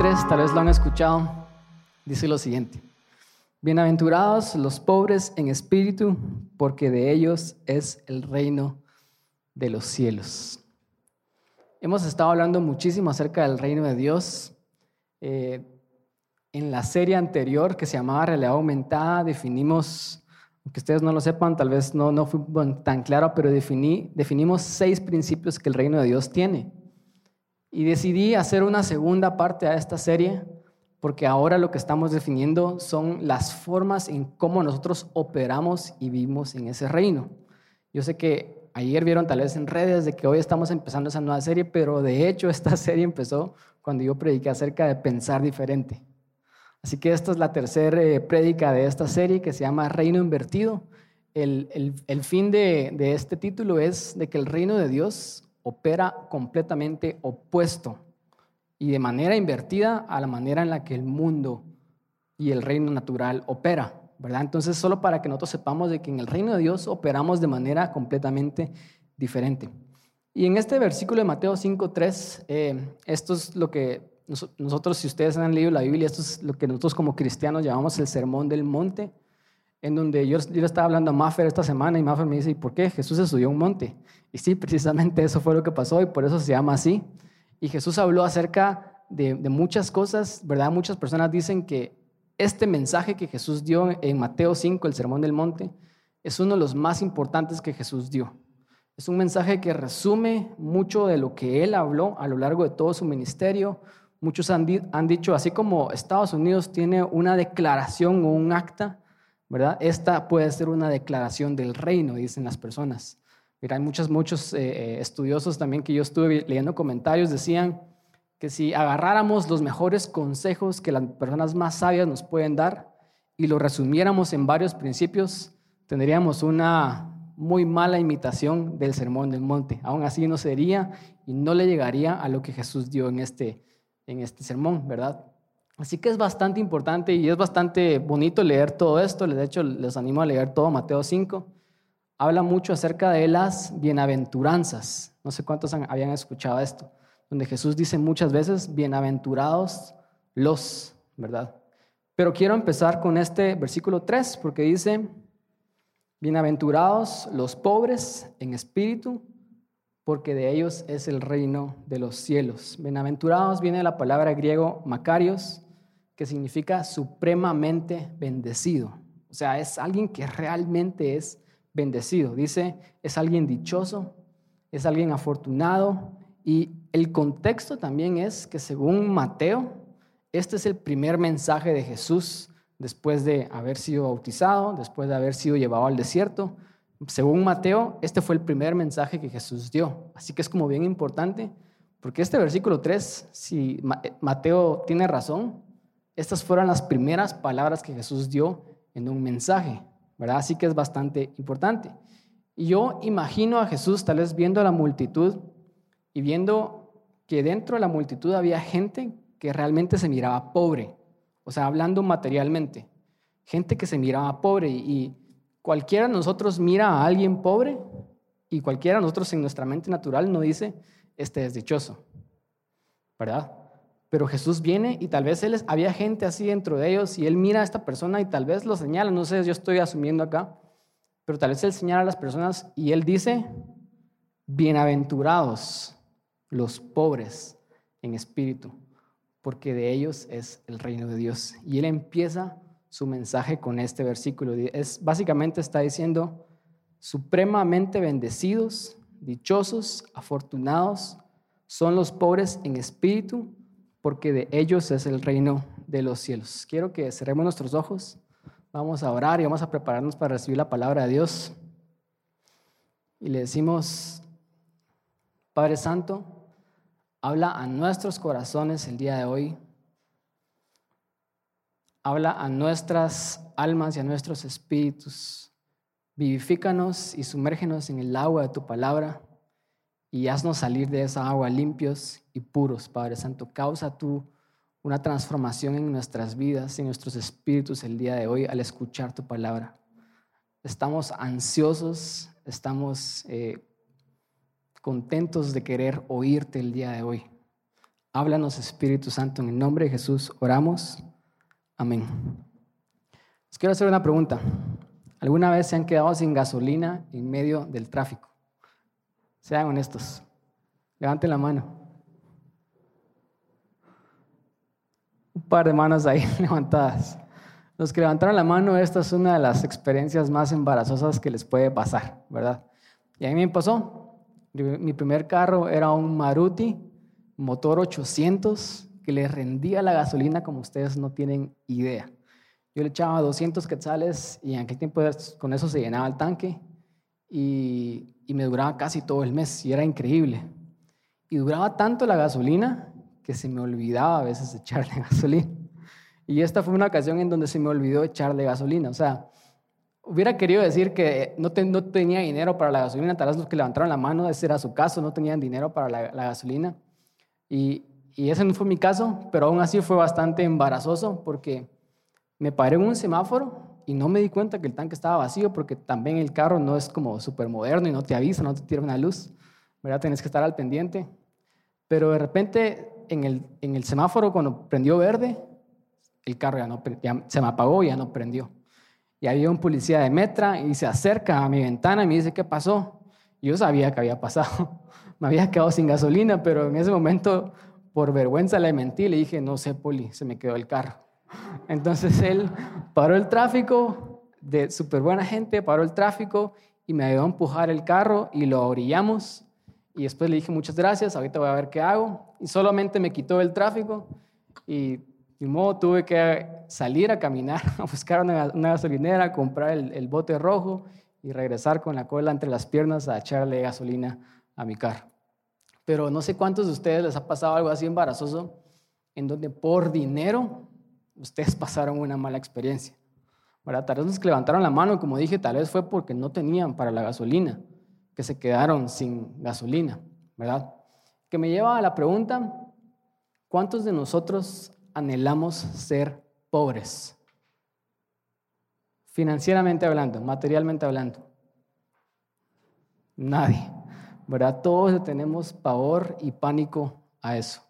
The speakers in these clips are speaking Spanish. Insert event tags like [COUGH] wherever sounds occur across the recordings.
5.3, tal vez lo han escuchado, dice lo siguiente. Bienaventurados los pobres en espíritu, porque de ellos es el reino de los cielos. Hemos estado hablando muchísimo acerca del reino de Dios. Eh, en la serie anterior que se llamaba Realidad Aumentada, definimos, aunque ustedes no lo sepan, tal vez no, no fue tan claro, pero definí, definimos seis principios que el reino de Dios tiene. Y decidí hacer una segunda parte a esta serie porque ahora lo que estamos definiendo son las formas en cómo nosotros operamos y vivimos en ese reino. Yo sé que ayer vieron tal vez en redes de que hoy estamos empezando esa nueva serie, pero de hecho esta [LAUGHS] serie empezó cuando yo prediqué acerca de pensar diferente. Así que esta es la tercera eh, prédica de esta serie que se llama Reino Invertido. El, el fin de, de este título es de que el reino de Dios opera completamente opuesto y de manera invertida a la manera en la que el mundo y el reino natural opera, ¿verdad? Entonces, solo para que nosotros sepamos de que en el reino de Dios operamos de manera completamente diferente. Y en este versículo de Mateo 5.3, eh, esto es lo que nosotros, si ustedes han leído la Biblia, esto es lo que nosotros como cristianos llamamos el Sermón del Monte, en donde yo, yo le estaba hablando a Maffer esta semana y Maffer me dice, ¿y por qué Jesús a un monte? Y sí, precisamente eso fue lo que pasó y por eso se llama así. Y Jesús habló acerca de, muchas cosas, ¿verdad? Muchas personas dicen que este mensaje que Jesús dio en Mateo 5, el Sermón del Monte, es uno de los más importantes que Jesús dio. Es un mensaje que resume mucho de lo que él habló a lo largo de todo su ministerio. Muchos han, han dicho, así como Estados Unidos tiene una declaración o un acta, ¿verdad? Esta puede ser una declaración del reino, dicen las personas. Mira, hay muchos, muchos eh, eh, estudiosos también que yo estuve leyendo comentarios, decían que si agarráramos los mejores consejos que las personas más sabias nos pueden dar y lo resumiéramos en varios principios, tendríamos una muy mala imitación del sermón del monte. Aún así no sería y no le llegaría a lo que Jesús dio en este, en este sermón, ¿verdad? Así que es bastante importante y es bastante bonito leer todo esto. De hecho, les animo a leer todo Mateo 5 habla mucho acerca de las bienaventuranzas. No sé cuántos habían escuchado esto, donde Jesús dice muchas veces, bienaventurados los, ¿verdad? Pero quiero empezar con este versículo 3, porque dice, bienaventurados los pobres en espíritu, porque de ellos es el reino de los cielos. Bienaventurados viene la palabra griego Macarios, que significa supremamente bendecido. O sea, es alguien que realmente es bendecido. Dice, es alguien dichoso, es alguien afortunado. Y el contexto también es que según Mateo, este es el primer mensaje de Jesús después de haber sido bautizado, después de haber sido llevado al desierto. Según Mateo, este fue el primer mensaje que Jesús dio. Así que es como bien importante, porque este versículo 3, si eh, Mateo tiene razón, estas fueron las primeras palabras que Jesús dio en un mensaje. ¿Verdad? Así que es bastante importante. Y yo imagino a Jesús tal vez viendo a la multitud y viendo que dentro de la multitud había gente que realmente se miraba pobre, o sea, hablando materialmente, gente que se miraba pobre y cualquiera de nosotros mira a alguien pobre y cualquiera de nosotros en nuestra mente natural no dice, este es dichoso, ¿verdad? Pero Jesús viene y tal vez él, había gente así dentro de ellos y él mira a esta persona y tal vez lo señala, no sé, yo estoy asumiendo acá, pero tal vez él señala a las personas y él dice, bienaventurados los pobres en espíritu, porque de ellos es el reino de Dios. Y él empieza su mensaje con este versículo. Es, básicamente está diciendo, supremamente bendecidos, dichosos, afortunados son los pobres en espíritu, porque de ellos es el reino de los cielos. Quiero que cerremos nuestros ojos, vamos a orar y vamos a prepararnos para recibir la palabra de Dios. Y le decimos, Padre Santo, habla a nuestros corazones el día de hoy. Habla a nuestras almas y a nuestros espíritus. Vivifícanos y sumérgenos en el agua de tu palabra y haznos salir de esa agua limpios y puros, Padre Santo. Causa tú una transformación en nuestras vidas, en nuestros espíritus el día de hoy al escuchar tu palabra. Estamos ansiosos, estamos eh, contentos de querer oírte el día de hoy. Háblanos, Espíritu Santo, en el nombre de Jesús oramos. Amén. Les quiero hacer una pregunta. ¿Alguna vez se han quedado sin gasolina en medio del tráfico? Sean honestos. Levanten la mano. Un par de manos ahí [LAUGHS] levantadas. Los que levantaron la mano, esta es una de las experiencias más embarazosas que les puede pasar, ¿verdad? Y a mí me pasó. Mi primer carro era un Maruti, motor 800, que le rendía la gasolina como ustedes no tienen idea. Yo le echaba 200 quetzales y en aquel tiempo con eso se llenaba el tanque y, y me duraba casi todo el mes y era increíble. Y duraba tanto la gasolina que se me olvidaba a veces echarle [LAUGHS] gasolina. Y esta fue una ocasión en donde se me olvidó echarle gasolina. O sea, hubiera querido decir que no, no tenía dinero para la gasolina, tal vez los que levantaron la mano, ese era su caso, no tenían dinero para la, gasolina. Y, y, ese no fue mi caso, pero aún así fue bastante embarazoso porque me paré en un semáforo y no me di cuenta que el tanque estaba vacío porque también el carro no es como súper moderno y no te avisa, no te tira una luz, ¿verdad? Tienes que estar al pendiente. Pero de repente en el, en el semáforo cuando prendió verde, el carro ya, no, se me apagó y ya no prendió. Y había un policía de Metra y se acerca a mi ventana y me dice, ¿qué pasó? Yo sabía que había pasado. [LAUGHS] Me había quedado sin gasolina, pero en ese momento, por vergüenza, le mentí. Le dije, no sé, poli, se me quedó el carro. Entonces él paró el tráfico, de súper buena gente, paró el tráfico y me ayudó a empujar el carro y lo orillamos. Y después le dije, muchas gracias, ahorita voy a ver qué hago. Y solamente me quitó el tráfico y de modo tuve que salir a caminar, [LAUGHS] a buscar una, gasolinera, comprar el, bote rojo y regresar con la cola entre las piernas a echarle gasolina a mi carro. Pero no sé cuántos de ustedes les ha pasado algo así embarazoso, en donde por dinero ustedes [LAUGHS] pasaron una mala experiencia. Tal vez los que levantaron la mano, como dije, tal vez fue porque no tenían para la gasolina, que se quedaron sin gasolina, ¿verdad? Que me lleva a la pregunta, ¿cuántos de nosotros anhelamos ser pobres. Financieramente hablando, materialmente hablando. Nadie, ¿verdad? Todos tenemos pavor y pánico a eso,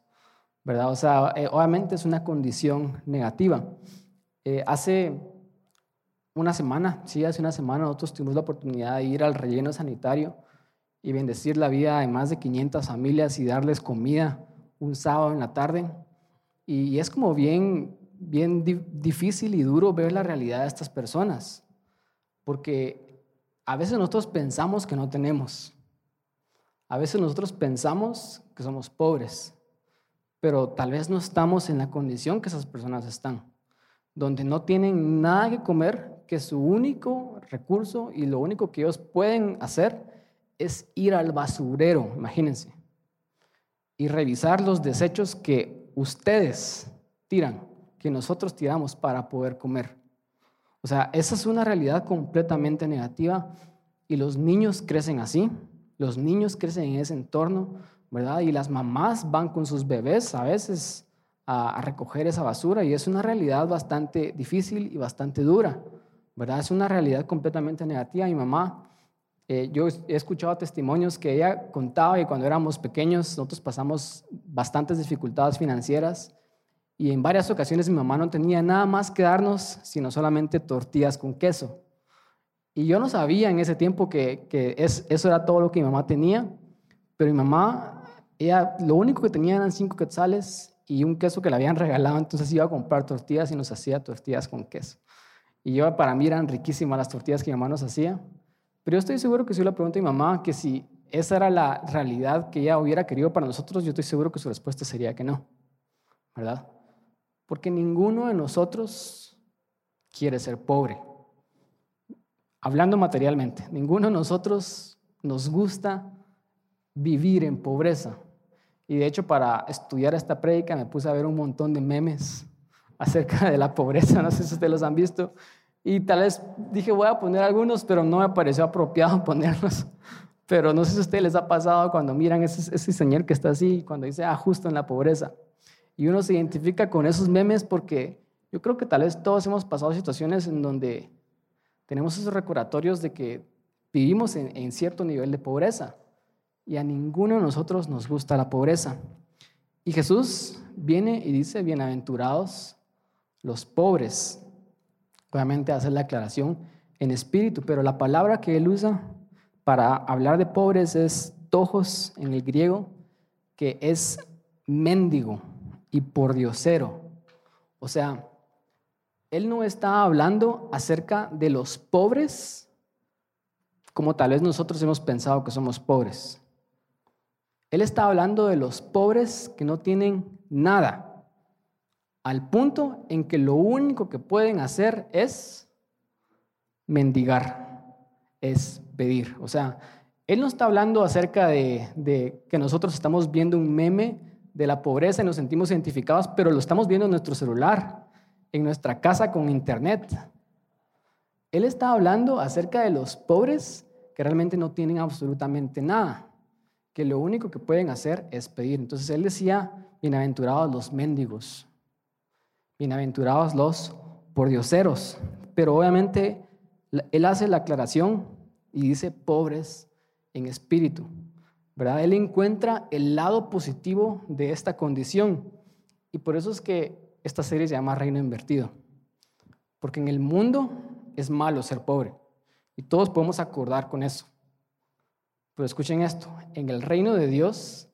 ¿verdad? O sea, eh, obviamente es una condición negativa. Eh, hace una semana, sí, hace una semana nosotros tuvimos la oportunidad de ir al relleno sanitario y bendecir la vida de más de 500 familias y darles comida un sábado en la tarde. Y es como bien, bien difícil y duro ver la realidad de estas personas, porque a veces nosotros pensamos que no tenemos, a veces nosotros pensamos que somos pobres, pero tal vez no estamos en la condición que esas personas están, donde no tienen nada que comer, que su único recurso y lo único que ellos pueden hacer es ir al basurero, imagínense, y revisar los desechos que ustedes tiran, que nosotros tiramos para poder comer. O sea, esa es una realidad completamente negativa y los niños crecen así, los niños crecen en ese entorno, ¿verdad? Y las mamás van con sus bebés a veces a, recoger esa basura y es una realidad bastante difícil y bastante dura, ¿verdad? Es una realidad completamente negativa. Mi mamá, eh, yo he escuchado testimonios que ella contaba que cuando éramos pequeños nosotros pasamos bastantes dificultades financieras y en varias ocasiones mi mamá no tenía nada más que darnos sino solamente tortillas con queso. Y yo no sabía en ese tiempo que, que es, eso era todo lo que mi mamá tenía, pero mi mamá, ella lo único que tenía eran cinco quetzales y un queso que le habían [LAUGHS] regalado, entonces iba a comprar tortillas y nos hacía tortillas con queso. Y yo, para mí eran riquísimas las tortillas que mi mamá nos hacía, pero yo estoy seguro que si yo le pregunto a mi mamá que si esa era la realidad que ella hubiera querido para nosotros, yo estoy seguro que su respuesta sería que no, ¿verdad? Porque ninguno de nosotros quiere ser pobre. Hablando materialmente, ninguno de nosotros nos gusta vivir en pobreza. Y de hecho, para estudiar esta prédica me puse a ver un montón de memes [LAUGHS] acerca de la pobreza. No sé si ustedes los han visto. Y tal vez dije, voy a poner algunos, pero no me pareció apropiado [LAUGHS] ponerlos. Pero no sé si a ustedes les ha pasado cuando miran ese, ese señor que está así, cuando dice, ah, justo en la pobreza. Y uno se identifica con esos memes porque yo creo que tal vez todos hemos pasado situaciones en donde tenemos esos recordatorios de que vivimos en, cierto nivel de pobreza y a ninguno de nosotros nos gusta la pobreza. Y Jesús viene y dice, bienaventurados los pobres. Obviamente hace la aclaración en espíritu, pero la palabra que él usa para hablar de pobres es tojos en el griego, que es mendigo y pordiosero. O sea, él no está hablando acerca de los pobres como tal vez nosotros hemos pensado que somos pobres. Él está hablando de los pobres que no tienen nada, al punto en que lo único que pueden hacer es mendigar, es pedir. O sea, Él no está hablando acerca de, que nosotros estamos viendo un meme de la pobreza y nos sentimos identificados, pero lo estamos viendo en nuestro celular, en nuestra casa con internet. Él está hablando acerca de los pobres que realmente no tienen absolutamente nada, que lo único que pueden hacer es pedir. Entonces él decía, bienaventurados los mendigos, bienaventurados los pordioseros, pero obviamente él hace la aclaración y dice pobres en espíritu. ¿verdad? Él encuentra el lado positivo de esta condición. Y por eso es que esta serie se llama Reino Invertido. Porque en el mundo es malo ser pobre. Y todos podemos acordar con eso. Pero escuchen esto, en el reino de Dios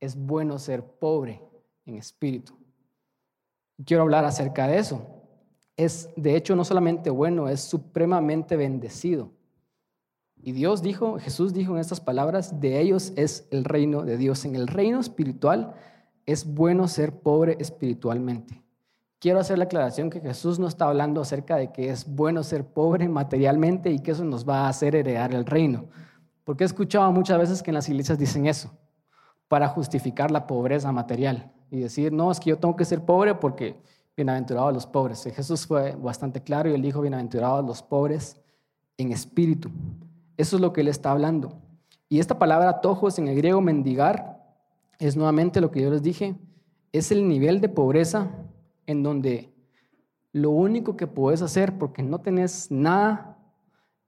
es bueno ser pobre en espíritu. Quiero hablar acerca de eso. Es de hecho no solamente bueno, es supremamente bendecido. Y Dios dijo, Jesús dijo en estas palabras, de ellos es el reino de Dios. En el reino espiritual es bueno ser pobre espiritualmente. Quiero hacer la aclaración que Jesús no está hablando acerca de que es bueno ser pobre materialmente y que eso nos va a hacer heredar el reino. Porque he escuchado muchas veces que en las iglesias dicen eso, para justificar la pobreza material y decir, no, es que yo tengo que ser pobre porque bienaventurados los pobres. Jesús fue bastante claro y él dijo, bienaventurados los pobres en espíritu. Eso es lo que él está hablando. Y esta palabra tojos en el griego mendigar es nuevamente lo que yo les dije, es el nivel de pobreza en donde lo único que puedes hacer porque no tenés nada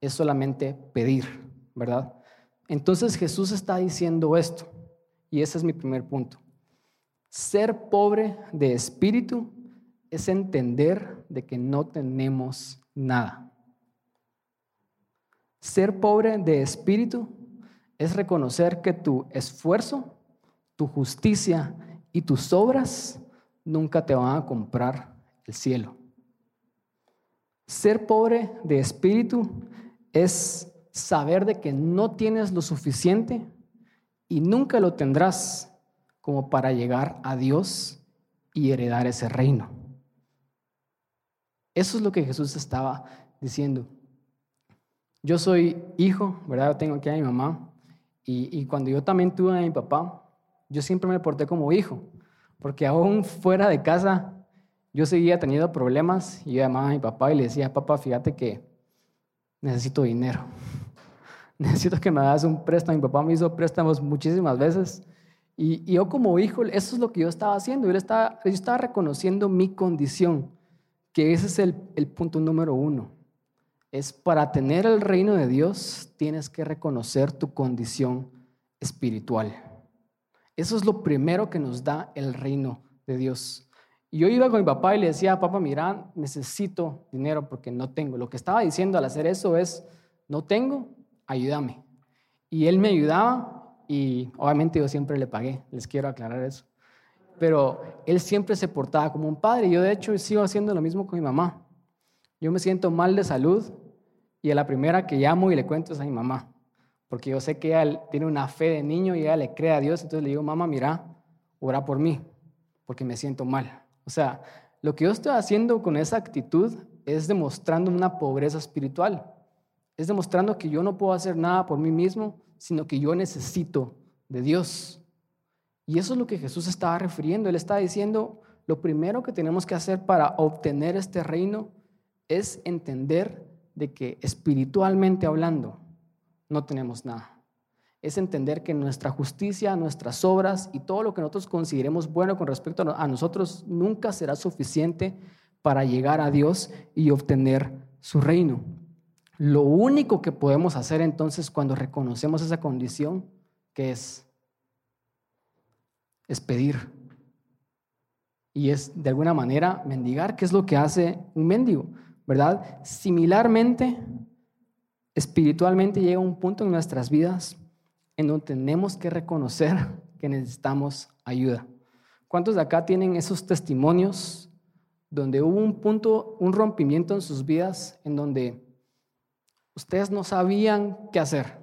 es solamente pedir, ¿verdad? Entonces Jesús está diciendo esto, y ese es mi primer punto. Ser pobre de espíritu es entender de que no tenemos nada. Ser pobre de espíritu es reconocer que tu esfuerzo, tu justicia y tus obras nunca te van a comprar el cielo. Ser pobre de espíritu es saber de que no tienes lo suficiente y nunca lo tendrás como para llegar a Dios y heredar ese reino. Eso es lo que Jesús estaba diciendo. Yo soy hijo, ¿verdad? Yo tengo aquí a mi mamá y, y cuando yo también tuve a mi papá, yo siempre me porté como hijo. Porque aún fuera de casa, yo seguía teniendo problemas y yo llamaba a mi papá y le decía, papá, fíjate que necesito dinero. [LAUGHS] Necesito que me hagas un préstamo. Mi papá me hizo préstamos muchísimas veces. Y, yo como hijo, eso es lo que yo estaba haciendo. Yo estaba, yo estaba reconociendo mi condición, que ese es el, el punto número uno. Es para tener el reino de Dios, tienes que reconocer tu condición espiritual. Eso es lo primero que nos da el reino de Dios. Y yo iba con mi papá y le decía, papá, mira, necesito dinero porque no tengo. Lo que estaba diciendo al hacer eso es, no tengo, ayúdame. Y él me ayudaba y obviamente yo siempre le pagué, les quiero aclarar eso. Pero él siempre se portaba como un padre. Yo de hecho sigo haciendo lo mismo con mi mamá. Yo me siento mal de salud y a la primera que llamo y le cuento es a mi mamá porque yo sé que ella tiene una fe de niño y ella le cree a Dios, entonces le digo, mamá, mira, ora por mí, porque me siento mal. O sea, lo que yo estoy haciendo con esa actitud es demostrando una pobreza espiritual, es demostrando que yo no puedo hacer nada por mí mismo, sino que yo necesito de Dios. Y eso es lo que Jesús estaba refiriendo. Él está diciendo, lo primero que tenemos que hacer para obtener este reino es entender de que espiritualmente hablando, no tenemos nada. Es entender que nuestra justicia, nuestras obras y todo lo que nosotros consideremos bueno con respecto a nosotros nunca será suficiente para llegar a Dios y obtener su reino. Lo único que podemos hacer entonces cuando reconocemos esa condición, que es? Es pedir. y es de alguna manera mendigar, que es lo que hace un mendigo, ¿verdad? Similarmente, espiritualmente llega un punto en nuestras vidas en donde tenemos que reconocer [LAUGHS] que necesitamos ayuda. ¿Cuántos de acá tienen esos testimonios donde hubo un punto, un rompimiento en sus vidas en donde ustedes no sabían qué hacer?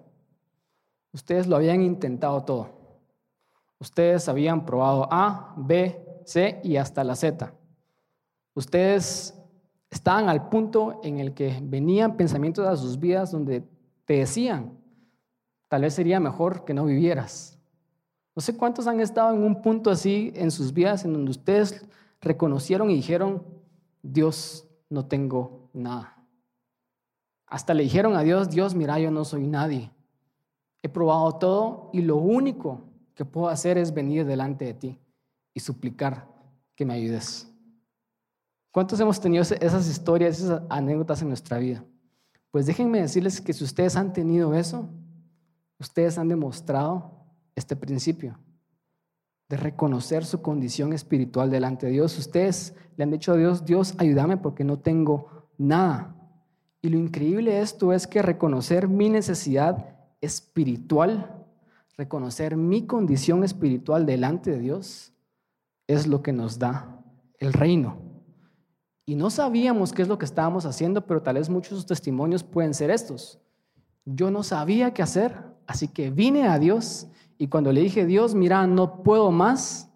Ustedes lo habían intentado todo. Ustedes habían probado A, B, C y hasta la Z. Ustedes estaban al punto en el que venían pensamientos a sus vidas donde te decían, tal vez sería mejor que no vivieras. No sé cuántos han estado en un punto así en sus vidas en donde ustedes reconocieron y dijeron, Dios, no tengo nada. Hasta le dijeron a Dios, Dios, mira, yo no soy nadie. He probado todo y lo único que puedo hacer es venir delante de ti y suplicar que me ayudes. ¿Cuántos hemos tenido esas historias, esas anécdotas en nuestra vida? Pues déjenme decirles que si ustedes han tenido eso, ustedes han demostrado este principio de reconocer su condición espiritual delante de Dios. Ustedes le han dicho a Dios, Dios, ayúdame porque no tengo nada. Y lo increíble de esto es que reconocer mi necesidad espiritual, reconocer mi condición espiritual delante de Dios, es lo que nos da el reino. Y no sabíamos qué es lo que estábamos haciendo, pero tal vez muchos testimonios pueden ser estos. Yo no sabía qué hacer, así que vine a Dios y cuando le dije, Dios, mira, no puedo más,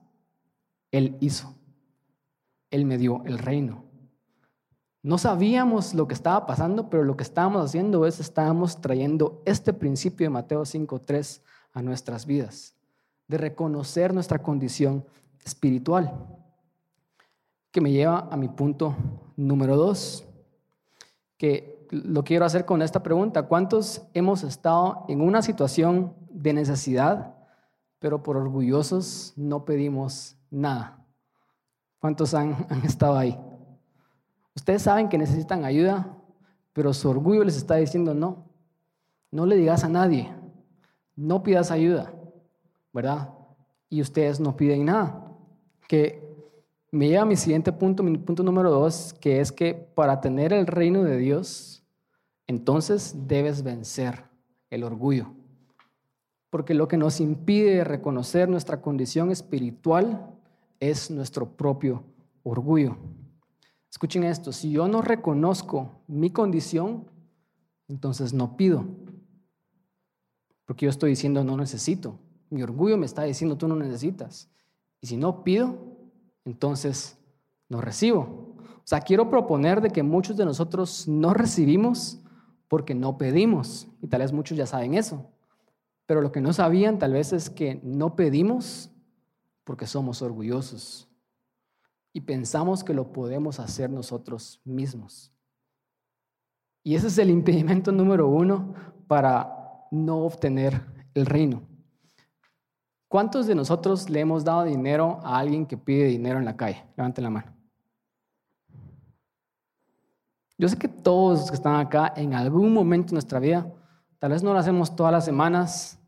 Él hizo. Él me dio el reino. No sabíamos lo que estaba pasando, pero lo que estábamos haciendo es, estábamos trayendo este principio de Mateo 5.3 a nuestras vidas, de reconocer nuestra condición espiritual, que me lleva a mi punto número dos, que lo quiero hacer con esta pregunta. ¿Cuántos hemos estado en una situación de necesidad, pero por orgullosos no pedimos nada? ¿Cuántos han, han estado ahí? Ustedes saben que necesitan ayuda, pero su orgullo les está diciendo no. No le digas a nadie, no pidas ayuda, ¿verdad? Y ustedes no piden nada. Que me lleva a mi siguiente punto, mi punto número dos, que es que para tener el reino de Dios, entonces debes vencer el orgullo. Porque lo que nos impide reconocer nuestra condición espiritual es nuestro propio orgullo. Escuchen esto, si yo no reconozco mi condición, entonces no pido. Porque yo estoy diciendo no necesito. Mi orgullo me está diciendo tú no necesitas. Y si no pido, entonces no recibo. O sea, quiero proponer de que muchos de nosotros no recibimos porque no pedimos. Y tal vez muchos ya saben eso. Pero lo que no sabían tal vez es que no pedimos porque somos orgullosos y pensamos que lo podemos hacer nosotros mismos. Y ese es el impedimento número uno para no obtener el reino. ¿Cuántos de nosotros le hemos dado dinero a alguien que pide dinero en la calle? Levanten la mano. Yo sé que todos los que están acá en algún momento de nuestra vida, tal vez no lo hacemos todas las semanas,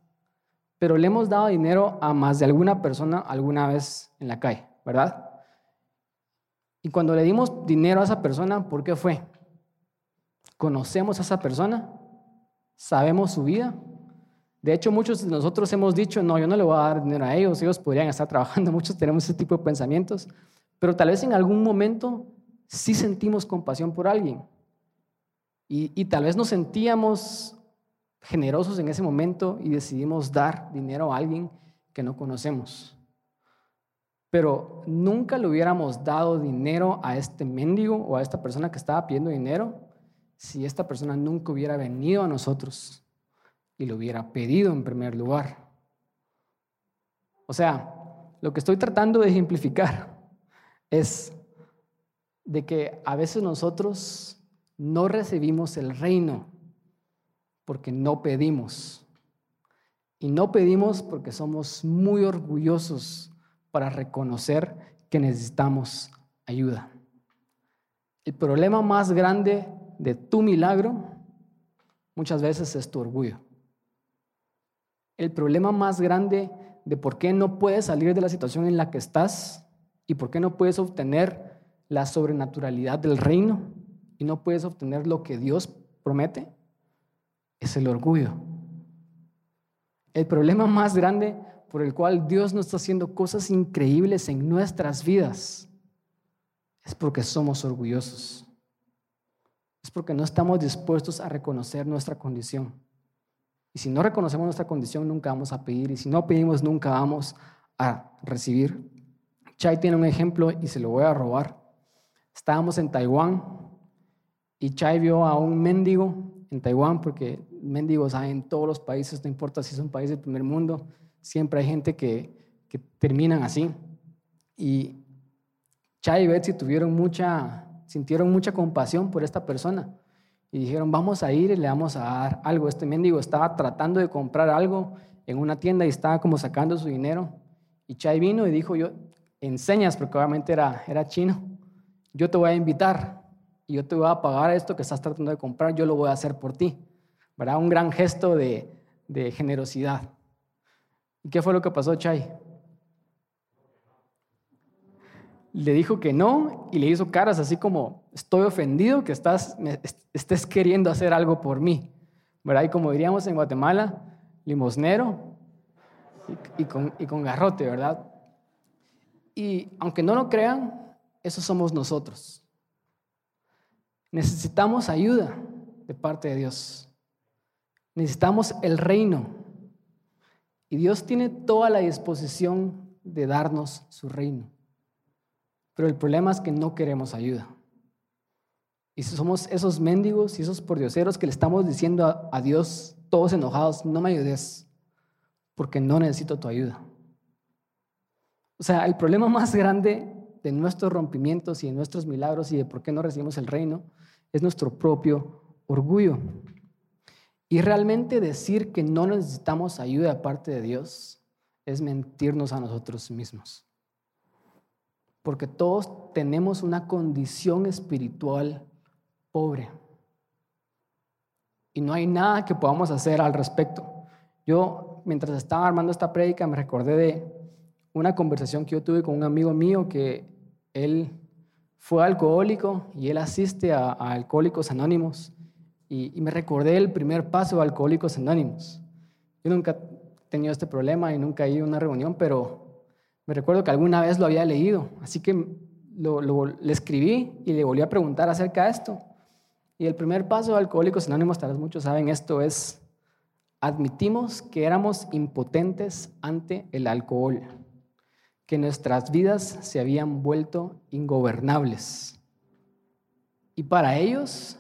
pero le hemos dado dinero a más de alguna persona alguna vez en la calle, ¿verdad? Y cuando le dimos dinero a esa persona, ¿por qué fue? ¿Conocemos a esa persona? ¿Sabemos su vida? De hecho, muchos de nosotros hemos dicho, no, yo no le voy a dar dinero a ellos, ellos podrían estar trabajando, [LAUGHS] muchos tenemos ese tipo de pensamientos, pero tal vez en algún momento sí sentimos compasión por alguien. Y, tal vez nos sentíamos generosos en ese momento y decidimos dar dinero a alguien que no conocemos. Pero nunca le hubiéramos dado dinero a este mendigo o a esta persona que estaba pidiendo dinero si esta persona nunca hubiera venido a nosotros y lo hubiera pedido en primer lugar. O sea, lo que estoy tratando de ejemplificar es de que a veces nosotros no recibimos el reino porque no pedimos. Y no pedimos porque somos muy orgullosos para reconocer que necesitamos ayuda. El problema más grande de tu milagro muchas veces es tu orgullo. El problema más grande de por qué no puedes salir de la situación en la que estás ¿Y por qué no puedes obtener la sobrenaturalidad del reino y no puedes obtener lo que Dios promete? Es el orgullo. El problema más grande por el cual Dios no está haciendo cosas increíbles en nuestras vidas es porque somos orgullosos. Es porque no estamos dispuestos a reconocer nuestra condición. Y si no reconocemos nuestra condición, nunca vamos a pedir. Y si no pedimos, nunca vamos a recibir. Chai tiene un ejemplo y se lo voy a robar. Estábamos en Taiwán y Chai vio a un mendigo en Taiwán, porque mendigos hay en todos los países, no importa si es un país del primer mundo, siempre hay gente que, que terminan así. Y Chai y Betsy tuvieron mucha, sintieron mucha compasión por esta persona y dijeron, vamos a ir y le vamos a dar algo. Este mendigo estaba tratando de comprar algo en una tienda y estaba como sacando su dinero. Y Chai vino y dijo, yo, enseñas, porque obviamente era, era chino, yo te voy a invitar y yo te voy a pagar esto que estás tratando de comprar, yo lo voy a hacer por ti. ¿Verdad? Un gran gesto de, generosidad. ¿Y qué fue lo que pasó, Chai? Le dijo que no y le hizo caras así como, estoy ofendido que estás, estés queriendo hacer algo por mí. ¿Verdad? Y como diríamos en Guatemala, limosnero y, con, y con garrote, ¿verdad? Y aunque no lo crean, eso somos nosotros. Necesitamos ayuda de parte de Dios. Necesitamos el reino. Y Dios tiene toda la disposición de darnos su reino. Pero el problema es que no queremos ayuda. Y somos esos mendigos y esos pordioseros que le estamos diciendo a, a Dios, todos enojados, no me ayudes, porque no necesito tu ayuda. O sea, el problema [LAUGHS] más grande de nuestros rompimientos y de nuestros milagros y de por qué no recibimos el reino es nuestro propio orgullo. Y realmente decir que no necesitamos ayuda de parte de Dios es mentirnos a nosotros mismos. Porque todos tenemos una condición espiritual pobre. Y no hay nada que podamos hacer al respecto. Yo, mientras estaba armando esta prédica, me recordé de una conversación que yo tuve con un amigo mío que él fue alcohólico y él asiste a, Alcohólicos Anónimos. Y, me recordé el primer paso de Alcohólicos Anónimos. Yo nunca he tenido este problema y nunca he ido a una reunión, pero me recuerdo que alguna vez lo había leído. Así que le escribí y le volví a preguntar acerca de esto. Y el primer paso de Alcohólicos Anónimos, tal vez muchos saben esto, es admitimos que éramos impotentes ante el alcohol que nuestras vidas se habían vuelto ingobernables. Y para ellos,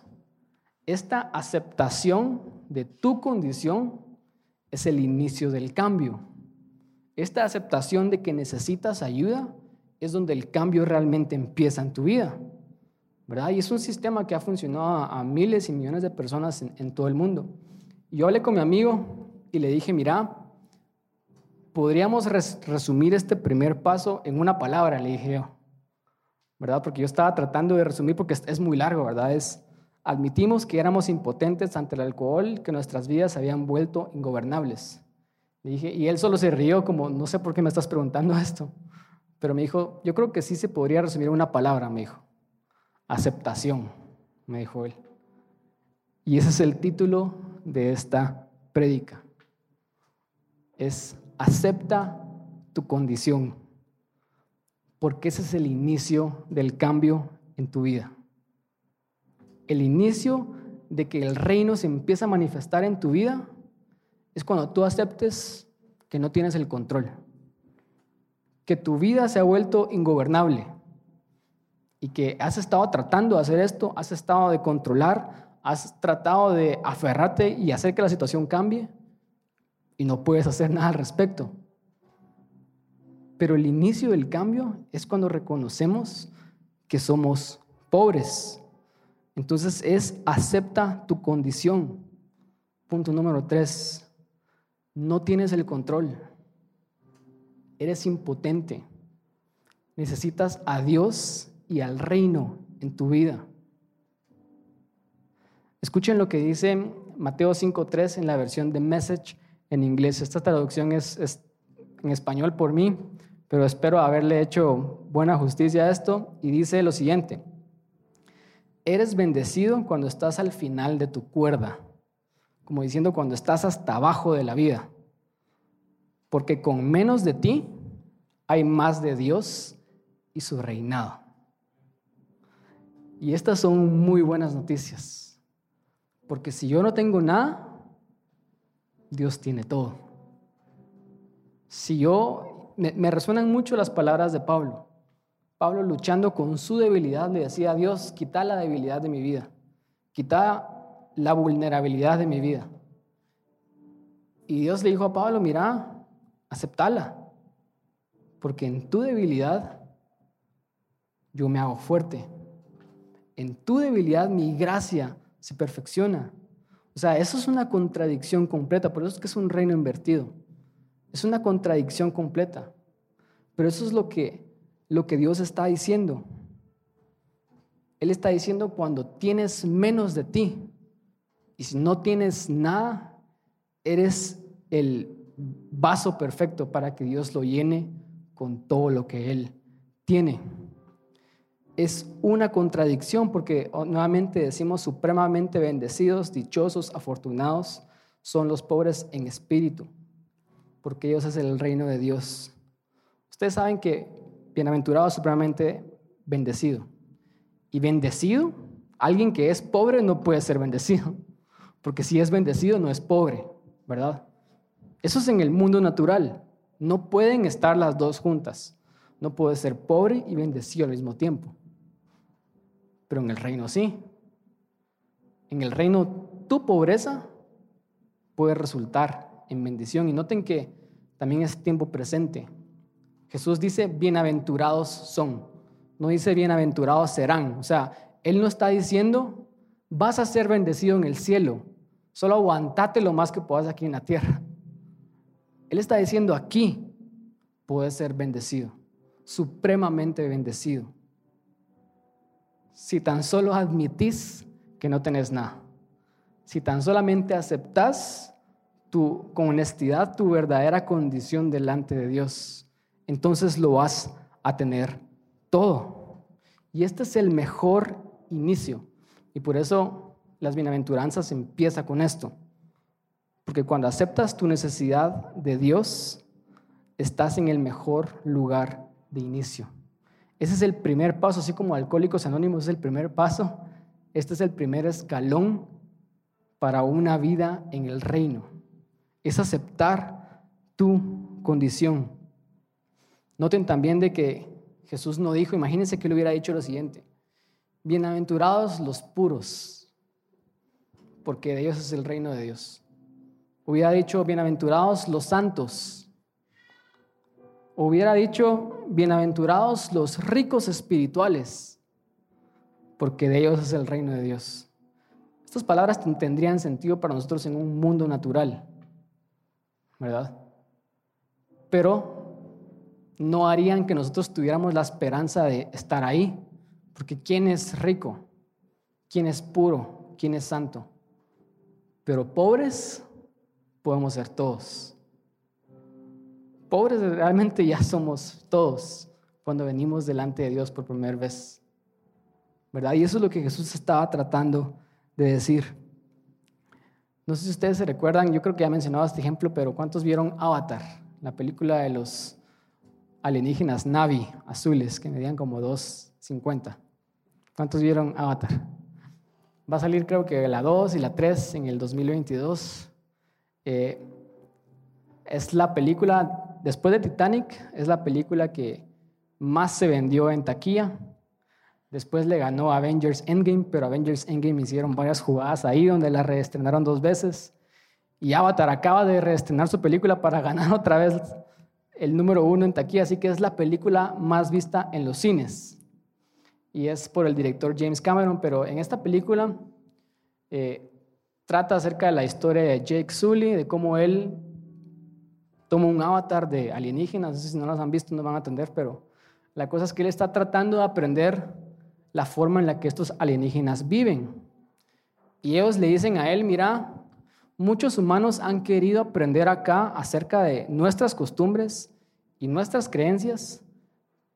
esta aceptación de tu condición es el inicio del cambio. Esta aceptación de que necesitas ayuda es donde el cambio realmente empieza en tu vida. ¿verdad? Y es un sistema que ha funcionado a, miles y millones de personas en, en todo el mundo. Yo hablé con mi amigo y le dije, mira, podríamos resumir este primer paso en una palabra, le dije yo, ¿verdad? Porque yo estaba tratando de resumir porque es muy largo, ¿verdad? Es, admitimos que éramos impotentes ante el alcohol, que nuestras vidas habían vuelto ingobernables. Le dije, y él solo se rió como, no sé por qué me estás preguntando [LAUGHS] esto, pero me dijo, yo creo que sí se podría resumir en una palabra, me dijo, aceptación, me dijo él. Y ese es el título de esta prédica. Es acepta tu condición, porque ese es el inicio del cambio en tu vida. El inicio de que el reino se empieza a manifestar en tu vida es cuando tú aceptes que no tienes el control, que tu vida se ha vuelto ingobernable y que has estado tratando de hacer esto, has estado de controlar, has tratado de aferrarte y hacer que la situación cambie y no puedes hacer nada al respecto. Pero el inicio del cambio es cuando reconocemos que somos pobres. Entonces es acepta tu condición. Punto número tres, no tienes el control. Eres impotente. Necesitas a Dios y al reino en tu vida. Escuchen lo que dice Mateo 5.3 en la versión de Message en inglés. Esta traducción es, en español por mí, pero espero haberle hecho buena justicia a esto. Y dice lo siguiente, eres bendecido cuando estás al final de tu cuerda, como diciendo cuando estás hasta abajo de la vida, porque con menos de ti hay más de Dios y su reinado. Y estas son muy buenas noticias, porque si yo no tengo nada, Dios tiene todo. Si yo, me, resuenan mucho las palabras de Pablo. Pablo luchando con su debilidad le decía a Dios, quita la debilidad de mi vida, quita la vulnerabilidad de mi vida. Y Dios le dijo a Pablo, mira, aceptala, porque en tu debilidad yo me hago fuerte. En tu debilidad mi gracia se perfecciona. O sea, eso es una contradicción completa, por eso es que es un reino invertido. Es una contradicción completa. Pero eso es lo que, lo que Dios está diciendo. Él está diciendo cuando tienes menos de ti y si no tienes nada, eres el vaso perfecto para que Dios lo llene con todo lo que Él tiene es una contradicción porque oh, nuevamente decimos supremamente bendecidos, dichosos, afortunados son los pobres en espíritu, porque ellos es el reino de Dios. Ustedes saben que bienaventurado es supremamente bendecido. Y bendecido, alguien que es pobre no puede ser bendecido, [LAUGHS] porque si es bendecido no es pobre, ¿verdad? Eso es en el mundo natural. No pueden estar las dos juntas. No puede ser pobre y bendecido al mismo tiempo pero en el reino sí. En el reino tu pobreza puede resultar en bendición. Y noten que también es tiempo presente. Jesús dice, bienaventurados son. No dice, bienaventurados serán. O sea, Él no está diciendo, vas a ser bendecido en el cielo. Solo aguantate lo más que puedas aquí en la tierra. Él está diciendo, aquí puedes ser bendecido, supremamente bendecido si tan solo admitís que no tenés nada. Si tan solamente aceptás tu, con honestidad tu verdadera condición delante de Dios, entonces lo vas a tener todo. Y este es el mejor inicio. Y por eso las bienaventuranzas empieza con esto. Porque cuando aceptas tu necesidad de Dios, estás en el mejor lugar de inicio. Ese es el primer paso, así como Alcohólicos Anónimos es el primer paso. Este es el primer escalón para una vida en el reino. Es aceptar tu condición. Noten también de que Jesús no dijo, imagínense que le hubiera dicho lo siguiente, bienaventurados los puros, porque de ellos es el reino de Dios. Hubiera dicho, bienaventurados los santos, hubiera dicho, bienaventurados los ricos espirituales, porque de ellos es el reino de Dios. Estas palabras tendrían sentido para nosotros en un mundo natural, ¿verdad? Pero no harían que nosotros tuviéramos la esperanza de estar ahí, porque ¿quién es rico? ¿Quién es puro? ¿Quién es santo? Pero pobres podemos ser todos. Pobres realmente ya somos todos cuando venimos delante de Dios por primera vez. ¿Verdad? Y eso es lo que Jesús estaba tratando de decir. No sé si ustedes se recuerdan, yo creo que ya mencionaba este ejemplo, pero ¿cuántos vieron Avatar? La película de los alienígenas Navi azules que medían como 2.50. ¿Cuántos vieron Avatar? Va a salir creo que la 2 y la 3 en el 2022. Eh, es la película después de Titanic, es la película que más se vendió en taquilla. Después le ganó Avengers Endgame, pero Avengers Endgame hicieron varias jugadas ahí donde la reestrenaron dos veces. Y Avatar acaba de reestrenar su película para [LAUGHS] ganar otra vez el número uno en taquilla, así que es la película más vista en los cines. Y es por el director James Cameron, pero en esta película eh, trata acerca de la historia de Jake Sully, de cómo él toma un avatar de alienígenas, no sé si no las han visto, no van a entender, pero la cosa es que él está tratando de aprender la forma en la que estos alienígenas viven. Y ellos le dicen a él, mira, muchos humanos han querido aprender acá acerca de nuestras costumbres y nuestras creencias,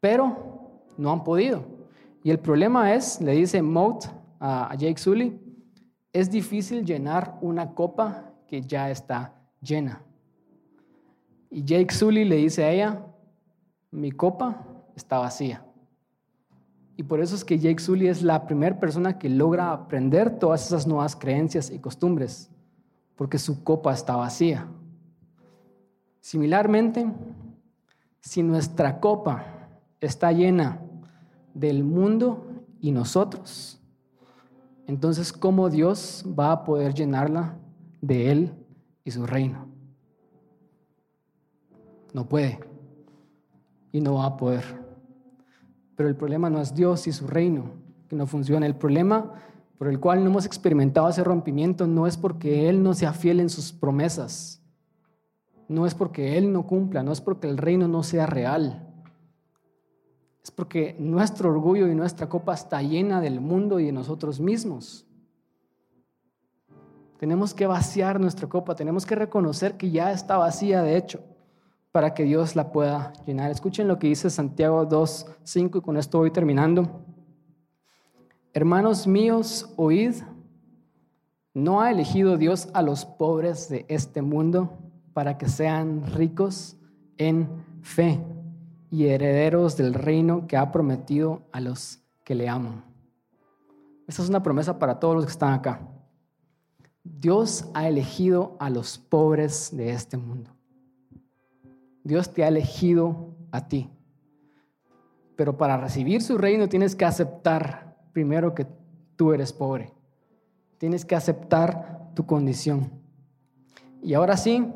pero no han podido. Y el problema es, le dice Moat a Jake Sully, es difícil llenar una copa que ya está llena. Y Jake Sully le dice a ella, mi copa está vacía. Y por eso es que Jake Sully es la primera persona que logra aprender todas esas nuevas creencias y costumbres, porque su copa está vacía. Similarmente, si nuestra copa está llena del mundo y nosotros, entonces ¿cómo Dios va a poder llenarla de Él y su reino? No puede y no va a poder. Pero el problema no es Dios y su reino, que no funciona. El problema por el cual no hemos experimentado ese rompimiento no es porque Él no sea fiel en sus promesas, no es porque Él no cumpla, no es porque el reino no sea real. Es porque nuestro orgullo y nuestra copa está llena del mundo y de nosotros mismos. Tenemos que vaciar nuestra copa, tenemos que reconocer que ya está vacía, de hecho, para que Dios la pueda llenar. Escuchen lo que dice Santiago 2, 5 y con esto voy terminando. Hermanos míos, oíd, ¿no ha elegido Dios a los pobres de este mundo para que sean ricos en fe y herederos del reino que ha prometido a los que le aman. Esta es una promesa para todos los que están acá. Dios ha elegido a los pobres de este mundo. Dios te ha elegido a ti. Pero para recibir su reino tienes que aceptar primero que tú eres pobre. Tienes que aceptar tu condición. Y ahora sí,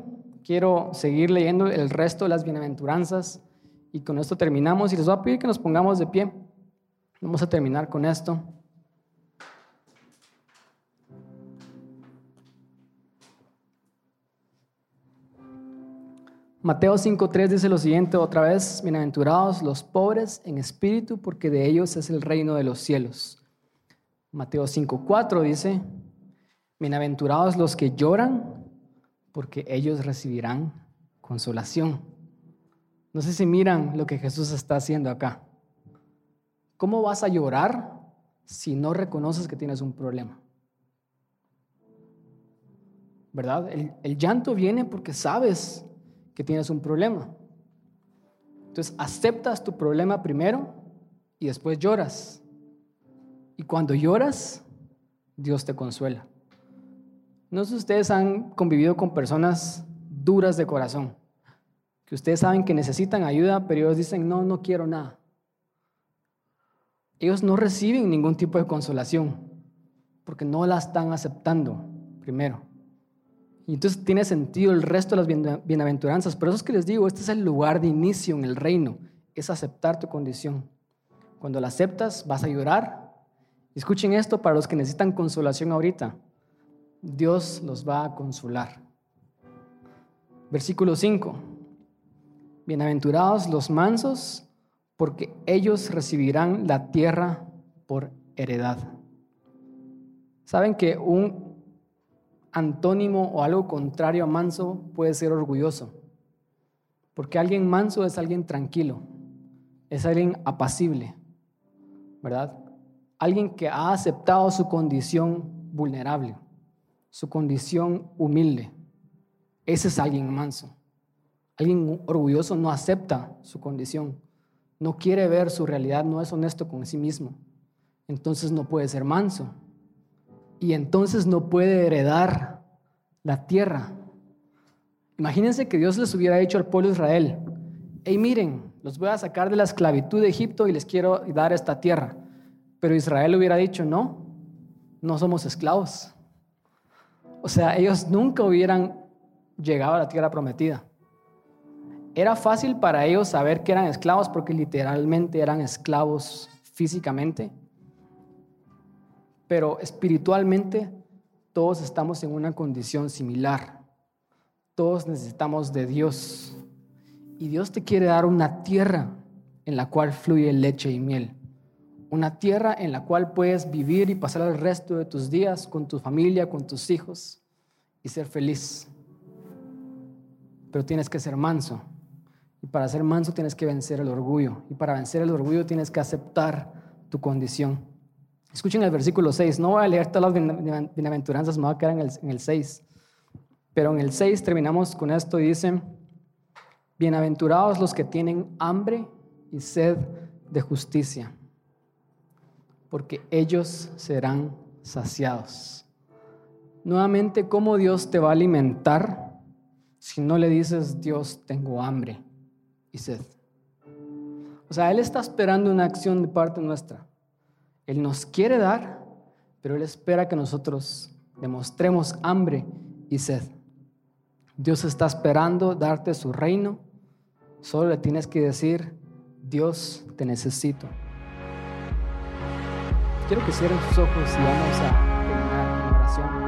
quiero seguir leyendo el resto de las bienaventuranzas y con esto terminamos y les voy a pedir que nos pongamos de pie. Vamos a terminar con esto. Mateo 5.3 dice lo siguiente otra vez, bienaventurados los pobres en espíritu, porque de ellos es el reino de los cielos. Mateo 5.4 dice, bienaventurados los que lloran, porque ellos recibirán consolación. No sé si miran lo que Jesús está haciendo acá. ¿Cómo vas a llorar si no reconoces que tienes un problema? ¿Verdad? El, el, llanto viene porque sabes que tienes un problema. Entonces aceptas tu problema primero y después lloras. Y cuando lloras, Dios te consuela. No sé si ustedes han convivido con personas duras de corazón, que ustedes saben que necesitan ayuda, pero ellos dicen, no, no quiero nada. Ellos no reciben ningún tipo de consolación, porque no la están aceptando primero. Y entonces tiene sentido el resto de las bienaventuranzas. Pero eso es que les digo, este es el lugar de inicio en el reino, es aceptar tu condición. Cuando la aceptas, vas a llorar. Escuchen esto para los que necesitan consolación ahorita. Dios los va a consolar. Versículo 5. Bienaventurados los mansos, porque ellos recibirán la tierra por heredad. ¿Saben que un antónimo o algo contrario a manso puede ser orgulloso? Porque alguien manso es alguien tranquilo, es alguien apacible, ¿verdad? Alguien que ha aceptado su condición vulnerable su condición humilde. Ese es alguien manso. Alguien orgulloso no acepta su condición, no quiere ver su realidad, no es honesto con sí mismo. Entonces no puede ser manso. Y entonces no puede heredar la tierra. Imagínense que Dios les hubiera dicho al pueblo de Israel, hey miren, los voy a sacar de la esclavitud de Egipto y les quiero dar esta tierra. Pero Israel hubiera dicho, no, no somos esclavos. O sea, ellos nunca hubieran llegado a la tierra prometida. Era fácil para ellos saber que eran esclavos porque literalmente eran esclavos físicamente, pero espiritualmente todos estamos en una condición similar. Todos necesitamos de Dios. Y Dios te quiere dar una tierra en la cual fluye leche y miel una tierra en la cual puedes vivir y pasar el resto de tus días con tu familia, con tus hijos y ser feliz. Pero tienes que ser manso Y para ser manso tienes que vencer el orgullo. Y para vencer el orgullo tienes que aceptar tu condición. Escuchen el versículo 6. No voy a leer todas las bienaventuranzas, me voy a quedar en el, en el 6. Pero en el 6 terminamos con esto y dice, bienaventurados los que tienen hambre y sed de justicia, porque ellos serán saciados. Nuevamente, ¿cómo Dios te va a alimentar si no le dices, Dios, tengo hambre y sed? O sea, Él está esperando una acción de parte nuestra. Él nos quiere dar, pero Él espera que nosotros demostremos hambre y sed. Dios está esperando darte su reino. Solo le tienes que decir, Dios, te necesito. Quiero que cierren sus ojos y vamos a